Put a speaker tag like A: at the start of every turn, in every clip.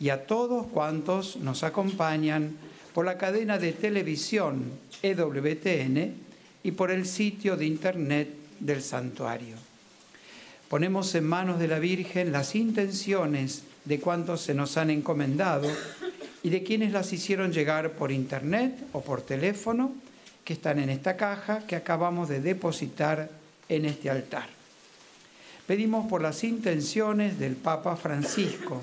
A: y a todos cuantos nos acompañan por la cadena de televisión EWTN y por el sitio de internet del santuario. Ponemos en manos de la Virgen las intenciones de cuantos se nos han encomendado y de quienes las hicieron llegar por internet o por teléfono, que están en esta caja que acabamos de depositar en este altar. Pedimos por las intenciones del Papa Francisco,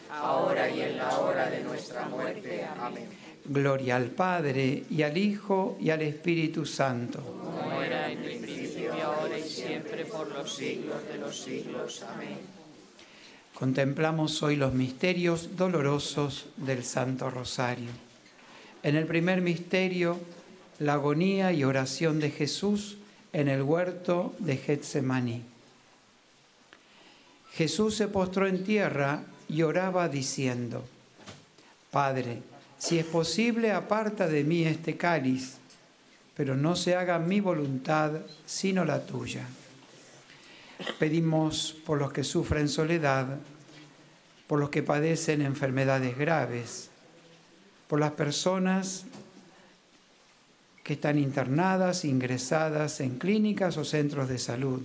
B: ahora y en la hora de nuestra muerte. Amén.
A: Gloria al Padre, y al Hijo, y al Espíritu Santo.
B: Como era en el principio, ahora y siempre, por los siglos de los siglos. Amén.
A: Contemplamos hoy los misterios dolorosos del Santo Rosario. En el primer misterio, la agonía y oración de Jesús en el huerto de Getsemaní. Jesús se postró en tierra y oraba diciendo, Padre, si es posible, aparta de mí este cáliz, pero no se haga mi voluntad sino la tuya. Pedimos por los que sufren soledad, por los que padecen enfermedades graves, por las personas que están internadas, ingresadas en clínicas o centros de salud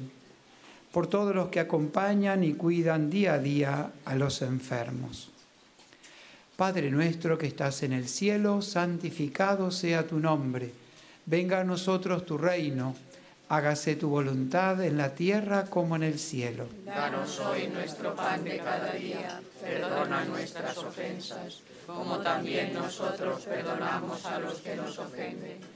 A: por todos los que acompañan y cuidan día a día a los enfermos. Padre nuestro que estás en el cielo, santificado sea tu nombre. Venga a nosotros tu reino. Hágase tu voluntad en la tierra como en el cielo.
B: Danos hoy nuestro pan de cada día. Perdona nuestras ofensas, como también nosotros perdonamos a los que nos ofenden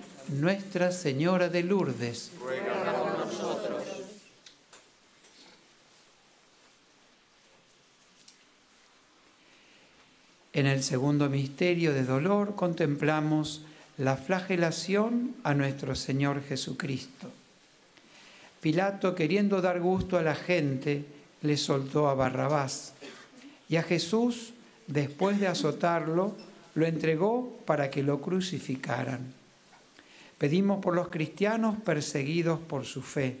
A: Nuestra Señora de Lourdes,
B: Ruega por nosotros.
A: En el segundo misterio de dolor contemplamos la flagelación a nuestro Señor Jesucristo. Pilato, queriendo dar gusto a la gente, le soltó a Barrabás y a Jesús, después de azotarlo, lo entregó para que lo crucificaran. Pedimos por los cristianos perseguidos por su fe,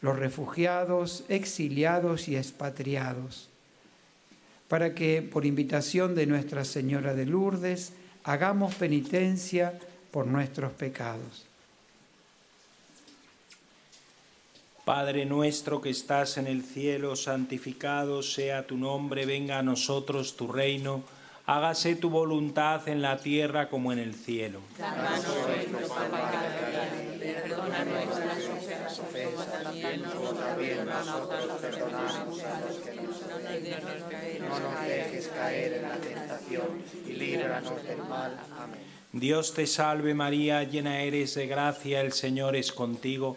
A: los refugiados, exiliados y expatriados para que, por invitación de Nuestra Señora de Lourdes, hagamos penitencia por nuestros pecados.
C: Padre nuestro que estás en el cielo, santificado sea tu nombre, venga a nosotros tu reino, hágase tu voluntad en la tierra como en el cielo.
B: Danos hoy nuestro pan de cada día, perdona nuestras ofensas, como también nosotros perdonamos a los que nos ofenden. No nos dejes caer en la tentación y líbranos del mal. Amén.
C: Dios te salve María, llena eres de gracia, el Señor es contigo.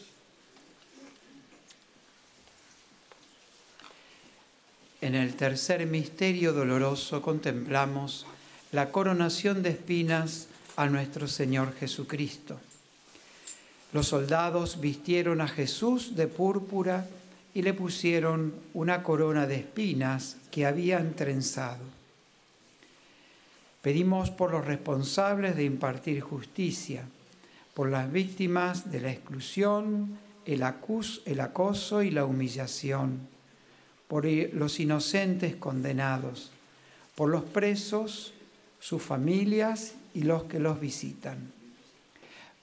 A: En el tercer misterio doloroso contemplamos la coronación de espinas a nuestro Señor Jesucristo. Los soldados vistieron a Jesús de púrpura y le pusieron una corona de espinas que habían trenzado. Pedimos por los responsables de impartir justicia, por las víctimas de la exclusión, el, acus, el acoso y la humillación, por los inocentes condenados, por los presos, sus familias y los que los visitan.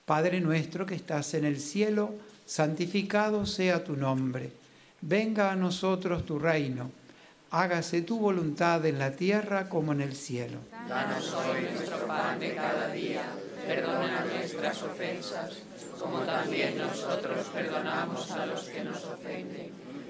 A: Padre nuestro que estás en el cielo, santificado sea tu nombre. Venga a nosotros tu reino. Hágase tu voluntad en la tierra como en el cielo.
B: Danos hoy nuestro pan de cada día. Perdona nuestras ofensas, como también nosotros perdonamos a los que nos ofenden.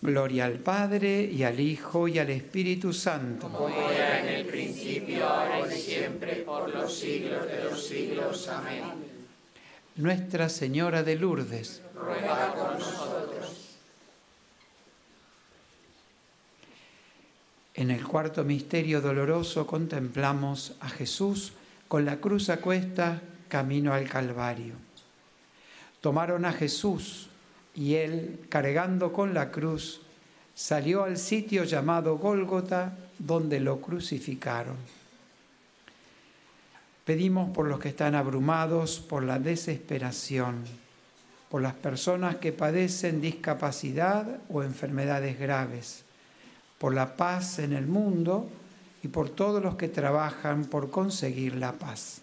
A: Gloria al Padre, y al Hijo, y al Espíritu Santo.
B: Como era en el principio, ahora y siempre, por los siglos de los siglos. Amén.
A: Nuestra Señora de Lourdes,
B: Ruega por nosotros.
A: En el cuarto misterio doloroso contemplamos a Jesús con la cruz a cuesta camino al Calvario. Tomaron a Jesús y él, cargando con la cruz, salió al sitio llamado Gólgota, donde lo crucificaron. Pedimos por los que están abrumados por la desesperación, por las personas que padecen discapacidad o enfermedades graves por la paz en el mundo y por todos los que trabajan por conseguir la paz.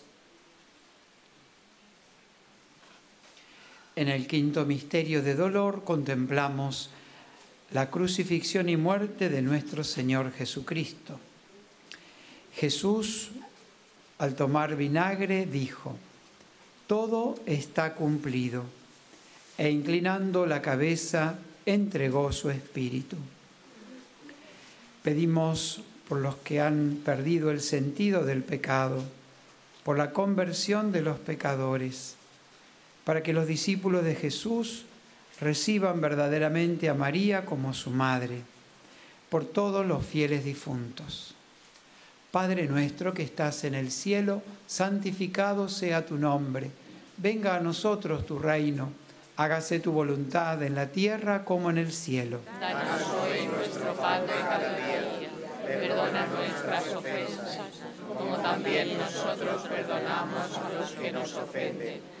A: En el quinto misterio de dolor contemplamos la crucifixión y muerte de nuestro Señor Jesucristo. Jesús, al tomar vinagre, dijo, todo está cumplido, e inclinando la cabeza, entregó su espíritu. Pedimos por los que han perdido el sentido del pecado, por la conversión de los pecadores, para que los discípulos de Jesús reciban verdaderamente a María como su madre, por todos los fieles difuntos. Padre nuestro que estás en el cielo, santificado sea tu nombre, venga a nosotros tu reino, hágase tu voluntad en la tierra como en el cielo.
B: Danos hoy nuestro pan de cada día, perdona nuestras ofensas, como también nosotros perdonamos a los que nos ofenden.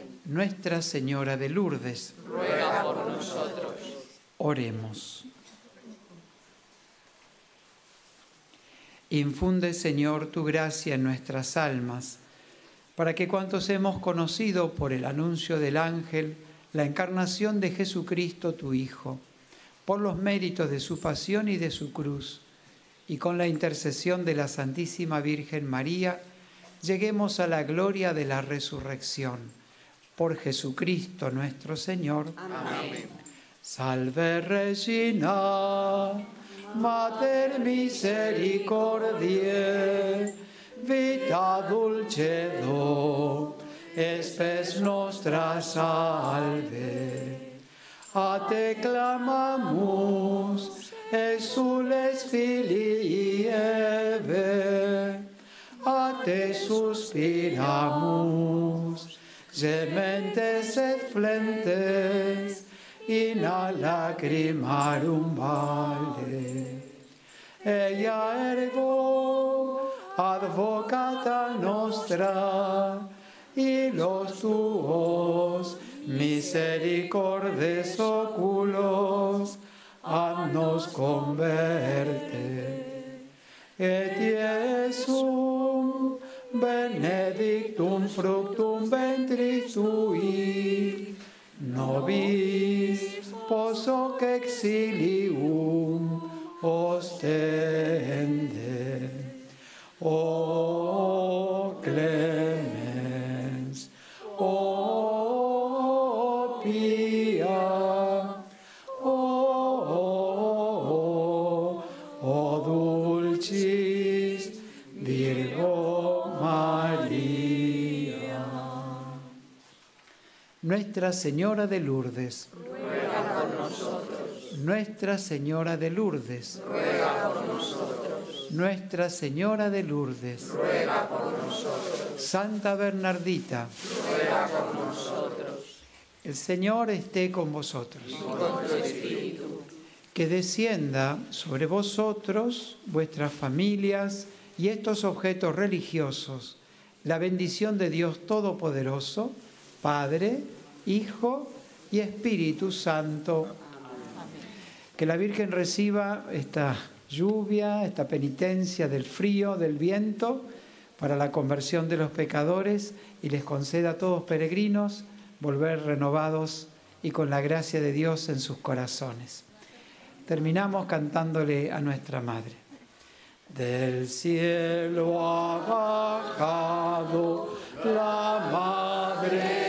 A: Nuestra Señora de Lourdes,
B: ruega por nosotros.
A: Oremos. Infunde, Señor, tu gracia en nuestras almas, para que cuantos hemos conocido por el anuncio del ángel la encarnación de Jesucristo, tu Hijo, por los méritos de su pasión y de su cruz, y con la intercesión de la Santísima Virgen María, lleguemos a la gloria de la resurrección. Por Jesucristo nuestro Señor.
B: Amén.
A: Salve Regina, Mater misericordiae, vita dulcedo, espes nostra salve. A te clamamus, exules filii Eve, a te suspiramus, gementes et flentes, in a lacrimarum vale. Ella ergo, advocata nostra, y los tuos misericordes oculos, nos converte. Et Iesum benedictum fructum ventris tui, nobis posoc exilium ostende. O Nuestra Señora de Lourdes.
B: Ruega nosotros.
A: Nuestra Señora de Lourdes.
B: Ruega nosotros.
A: Nuestra Señora de Lourdes.
B: Ruega nosotros.
A: Santa Bernardita.
B: Ruega nosotros.
A: El Señor esté con vosotros. Que descienda sobre vosotros, vuestras familias y estos objetos religiosos la bendición de Dios Todopoderoso, Padre, Hijo y Espíritu Santo. Que la Virgen reciba esta lluvia, esta penitencia del frío, del viento, para la conversión de los pecadores y les conceda a todos peregrinos volver renovados y con la gracia de Dios en sus corazones. Terminamos cantándole a nuestra Madre. Del cielo ha bajado la Madre